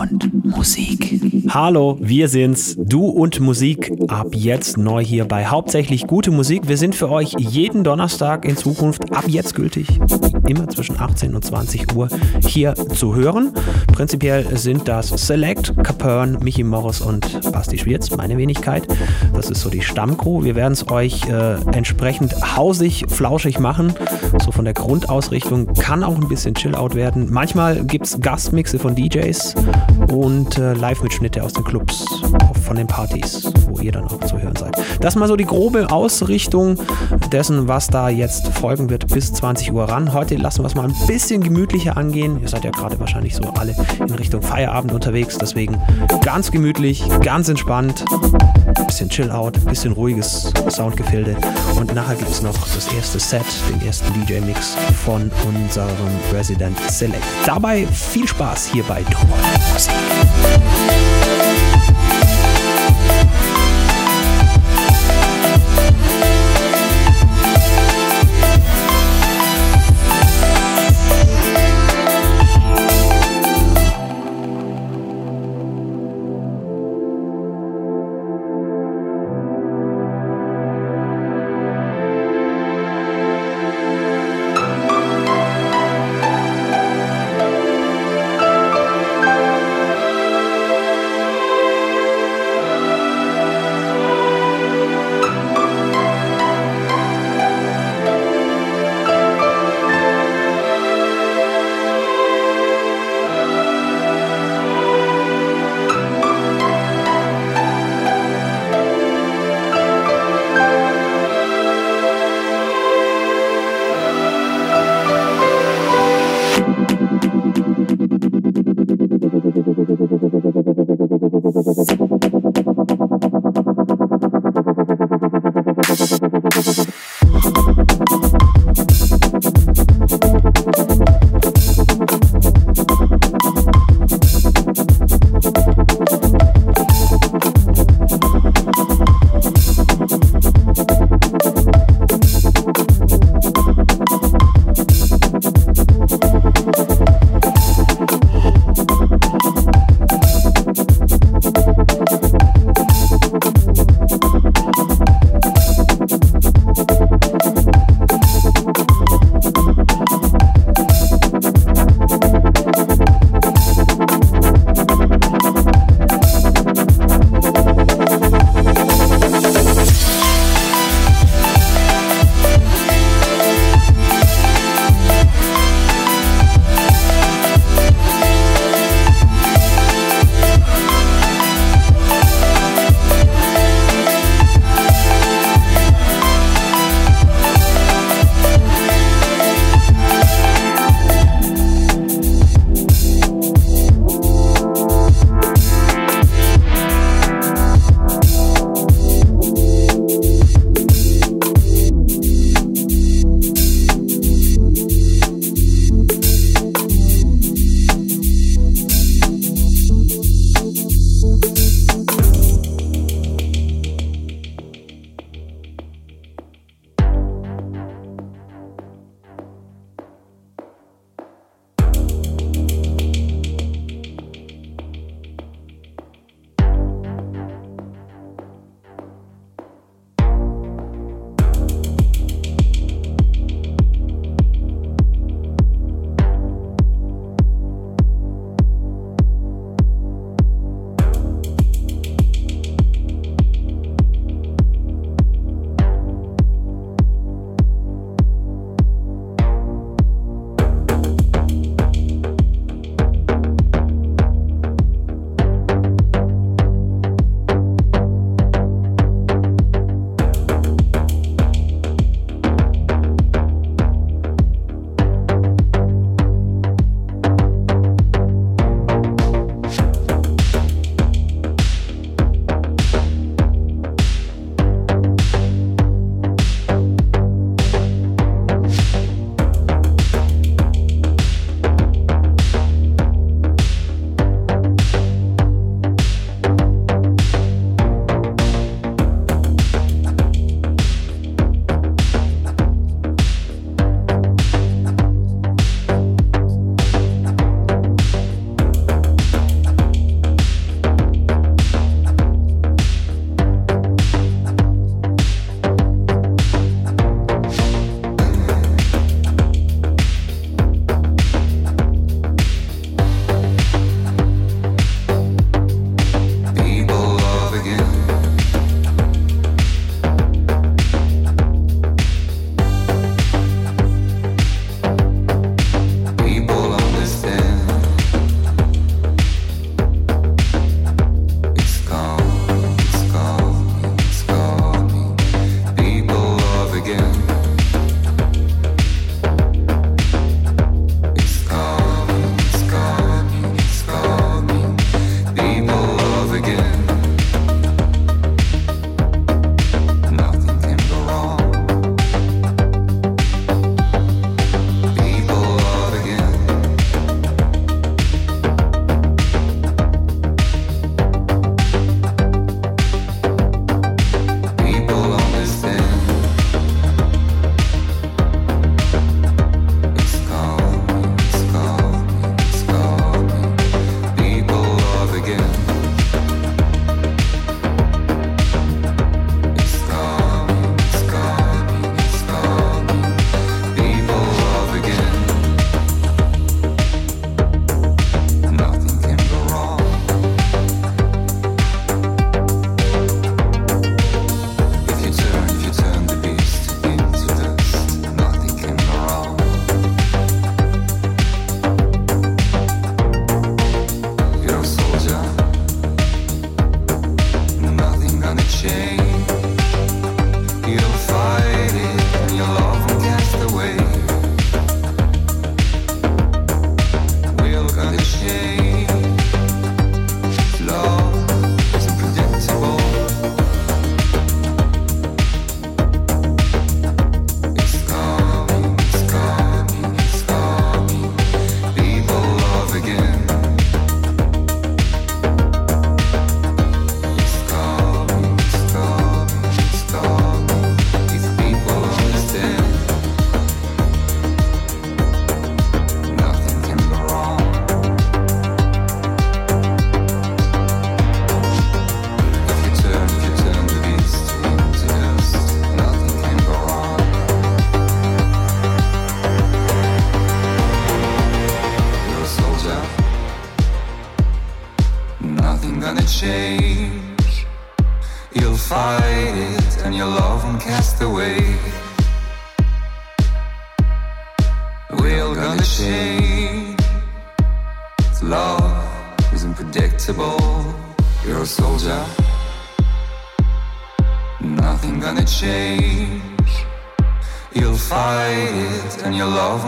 und Musik. Hallo, wir sind's, du und Musik, ab jetzt neu hier bei Hauptsächlich gute Musik. Wir sind für euch jeden Donnerstag in Zukunft ab jetzt gültig, immer zwischen 18 und 20 Uhr hier zu hören. Prinzipiell sind das Select, Capern, Michi Morris und Basti Schwierz, meine Wenigkeit. Das ist so die Stammcrew. Wir werden es euch äh, entsprechend hausig, flauschig machen. So von der Grundausrichtung kann auch ein bisschen Chill-Out werden. Manchmal gibt es Gastmixe von DJs und äh, Live-Mitschnitte aus den Clubs, von den Partys, wo ihr dann auch zu hören seid. Das mal so die grobe Ausrichtung dessen, was da jetzt folgen wird bis 20 Uhr ran. Heute lassen wir es mal ein bisschen gemütlicher angehen. Ihr seid ja gerade wahrscheinlich so alle in Richtung Feierabend unterwegs, deswegen ganz gemütlich, ganz entspannt, bisschen Chill-Out, bisschen ruhiges Soundgefilde und nachher gibt es noch das erste Set, den ersten DJ-Mix von unserem Resident Select. Dabei viel Spaß hier bei Du Musik.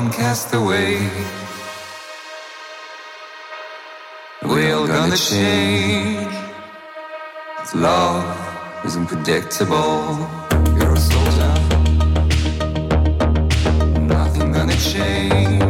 on Castaway. We're all gonna change. Love is unpredictable. You're a soldier. Nothing gonna change.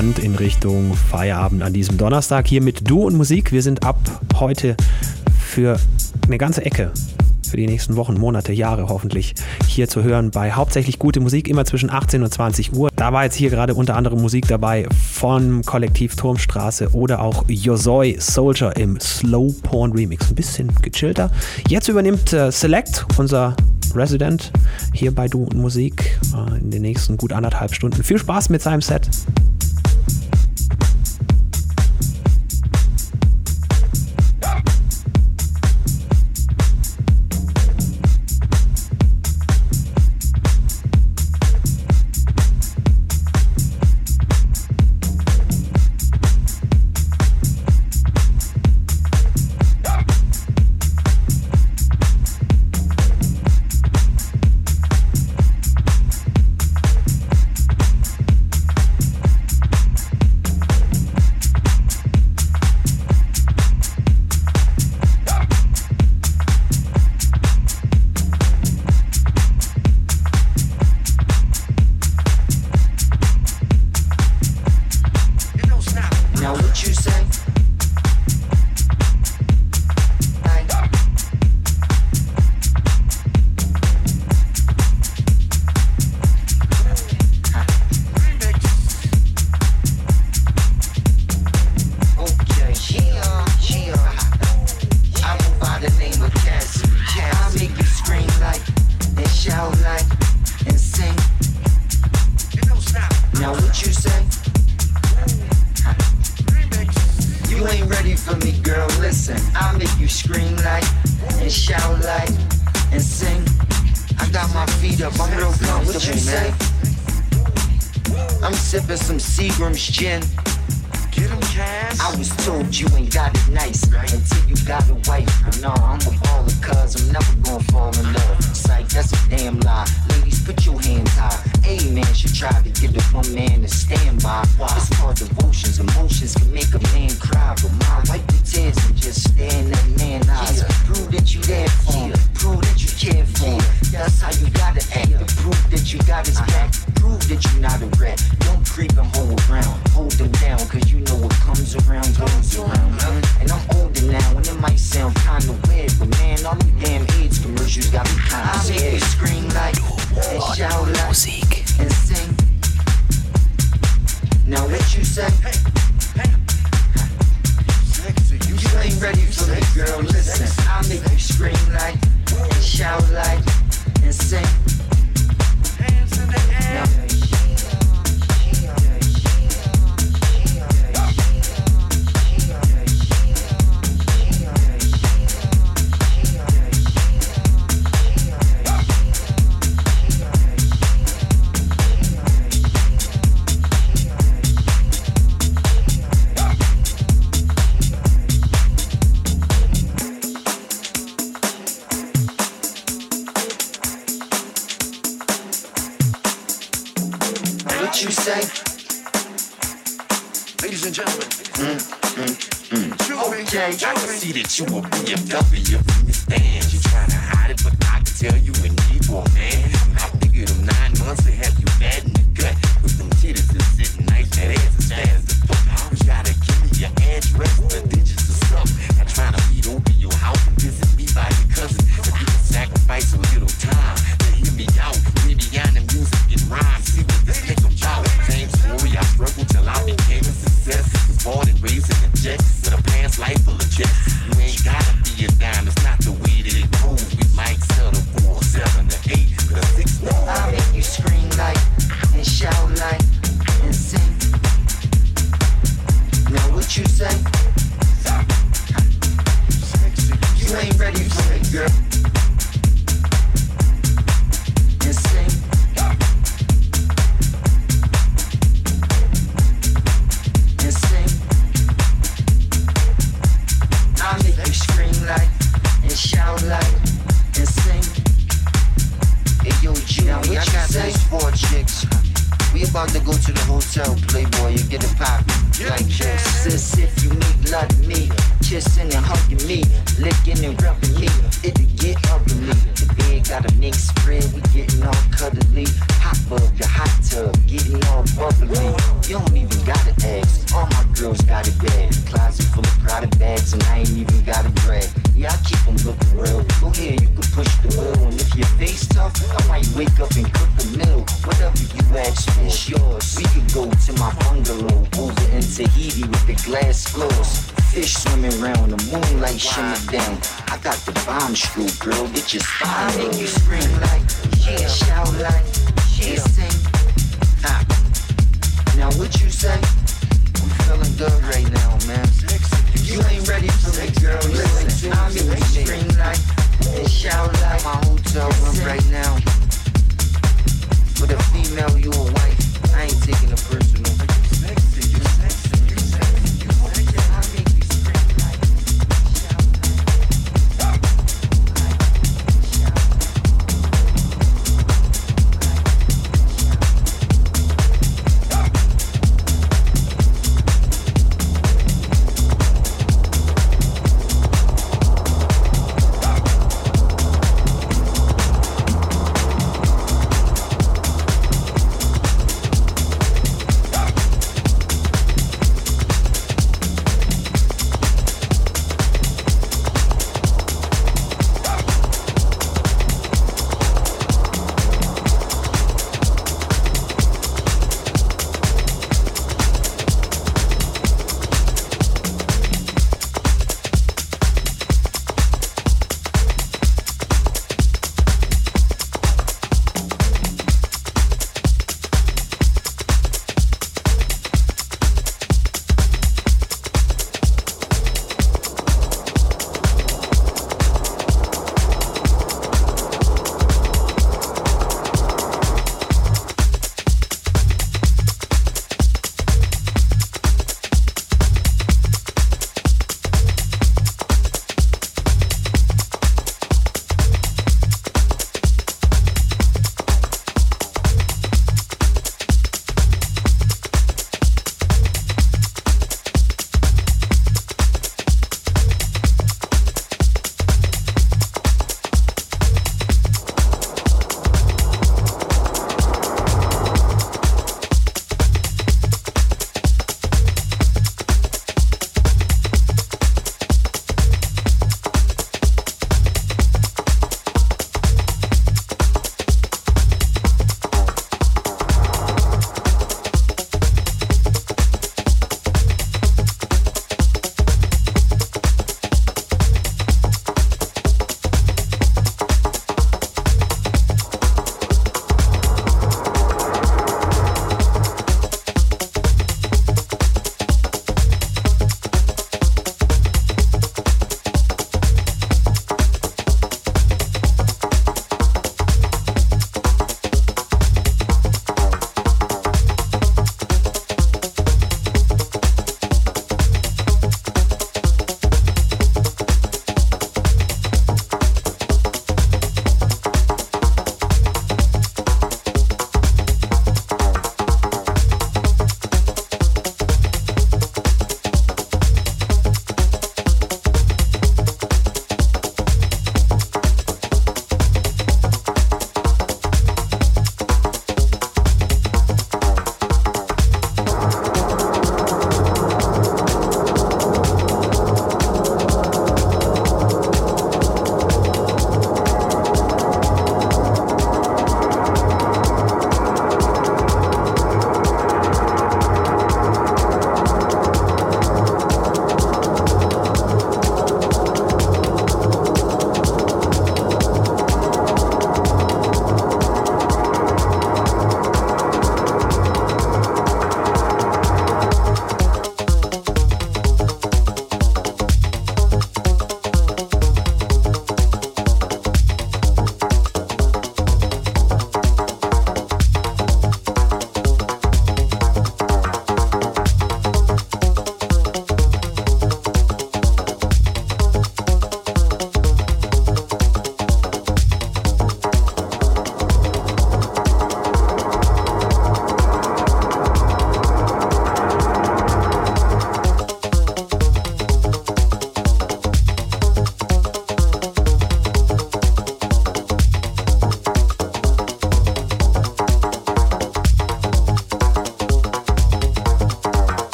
Entspannt in Richtung Feierabend an diesem Donnerstag hier mit Du und Musik. Wir sind ab heute für eine ganze Ecke für die nächsten Wochen, Monate, Jahre hoffentlich hier zu hören bei hauptsächlich gute Musik, immer zwischen 18 und 20 Uhr. Da war jetzt hier gerade unter anderem Musik dabei von Kollektiv Turmstraße oder auch Yosoi Soldier im Slow Porn Remix. Ein bisschen gechillter. Jetzt übernimmt äh, Select, unser Resident, hier bei Du und Musik äh, in den nächsten gut anderthalb Stunden. Viel Spaß mit seinem Set.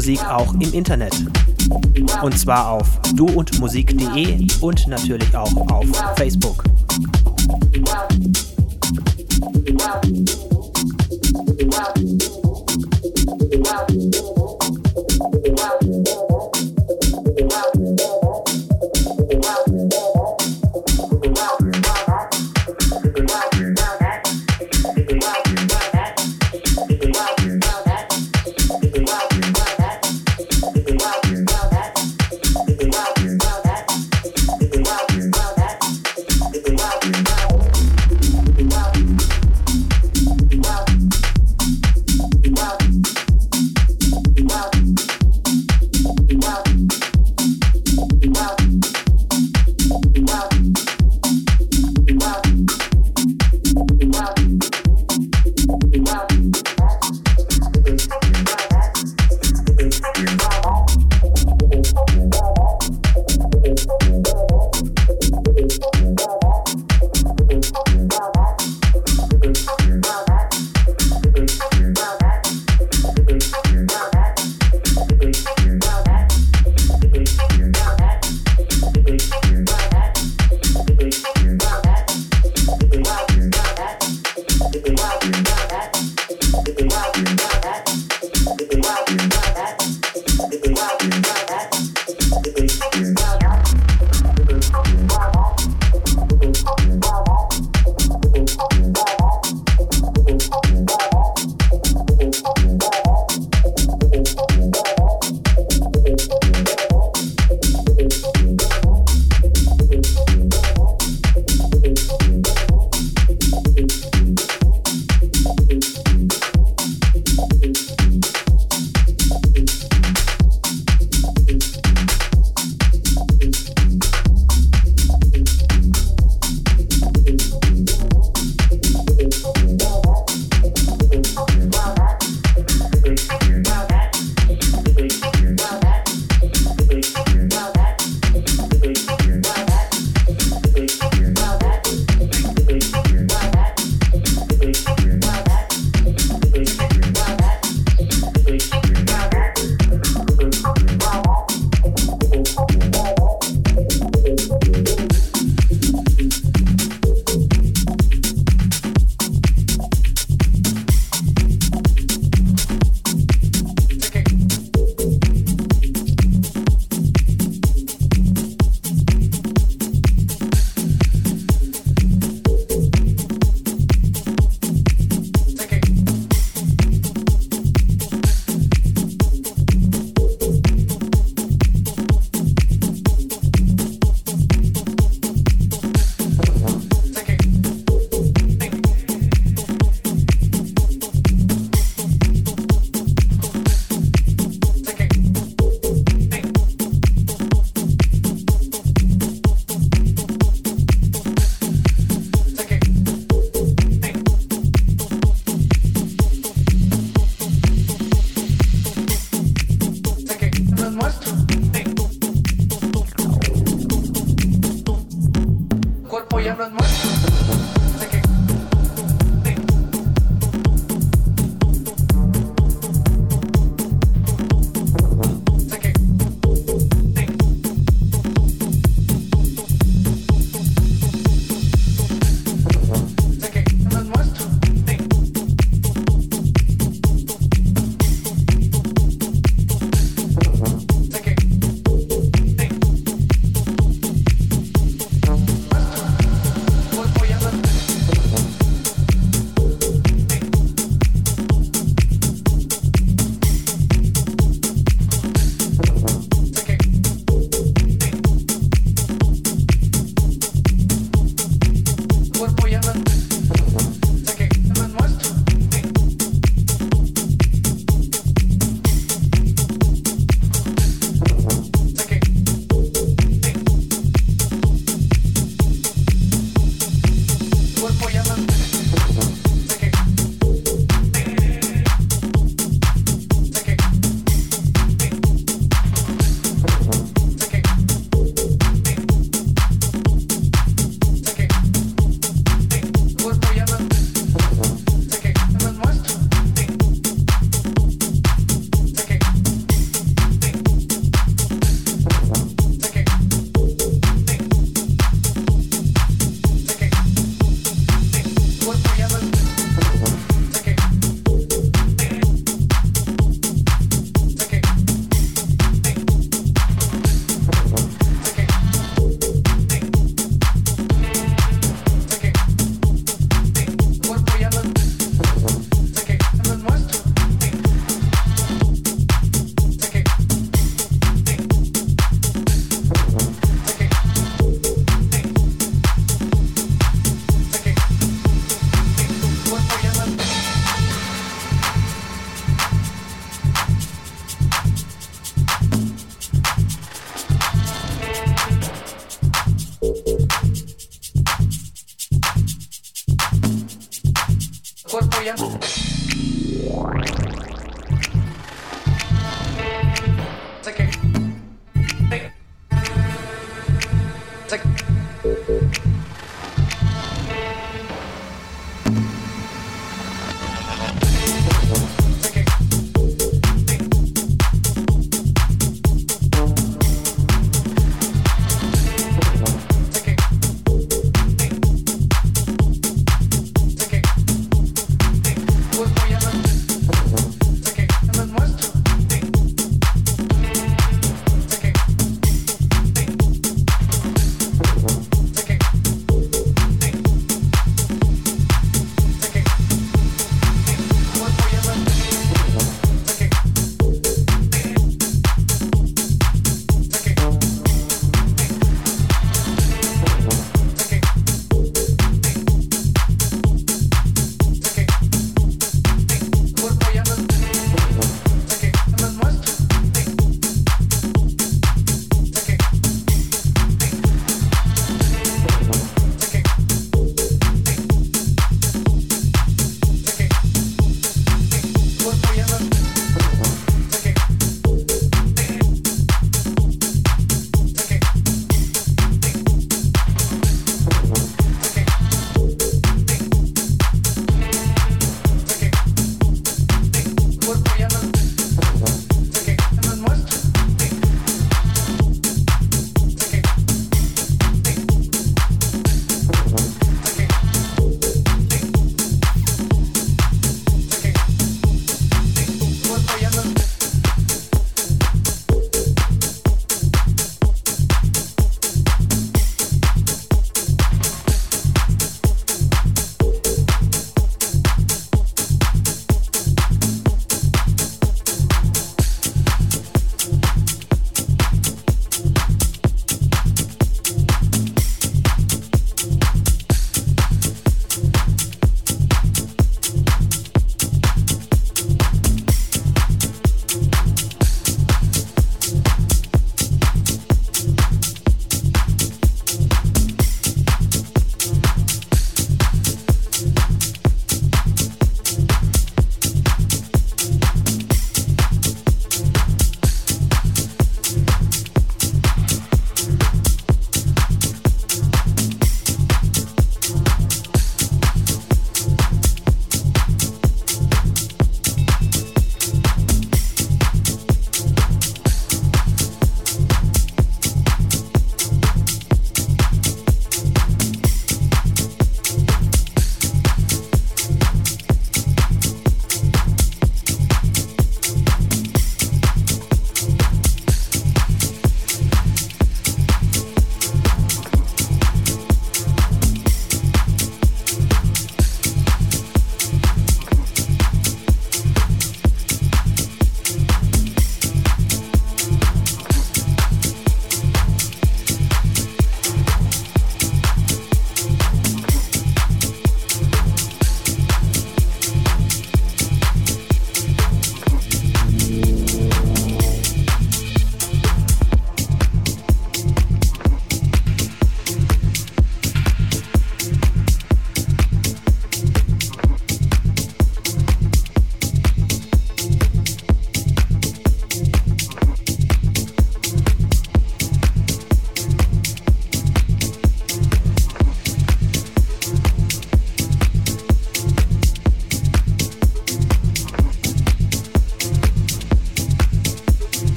Musik auch im Internet. Und zwar auf duundmusik.de und natürlich auch auf Facebook.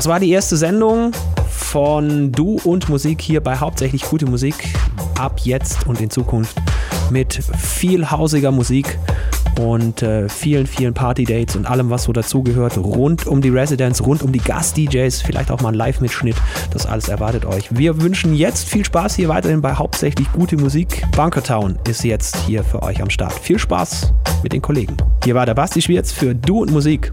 Das war die erste Sendung von Du und Musik hier bei Hauptsächlich Gute Musik. Ab jetzt und in Zukunft mit viel hausiger Musik und äh, vielen, vielen Party-Dates und allem, was so dazugehört, rund um die Residents, rund um die Gast-DJs, vielleicht auch mal ein Live-Mitschnitt. Das alles erwartet euch. Wir wünschen jetzt viel Spaß hier weiterhin bei hauptsächlich gute Musik. Bunkertown ist jetzt hier für euch am Start. Viel Spaß mit den Kollegen. Hier war der Basti Schwierz für Du und Musik.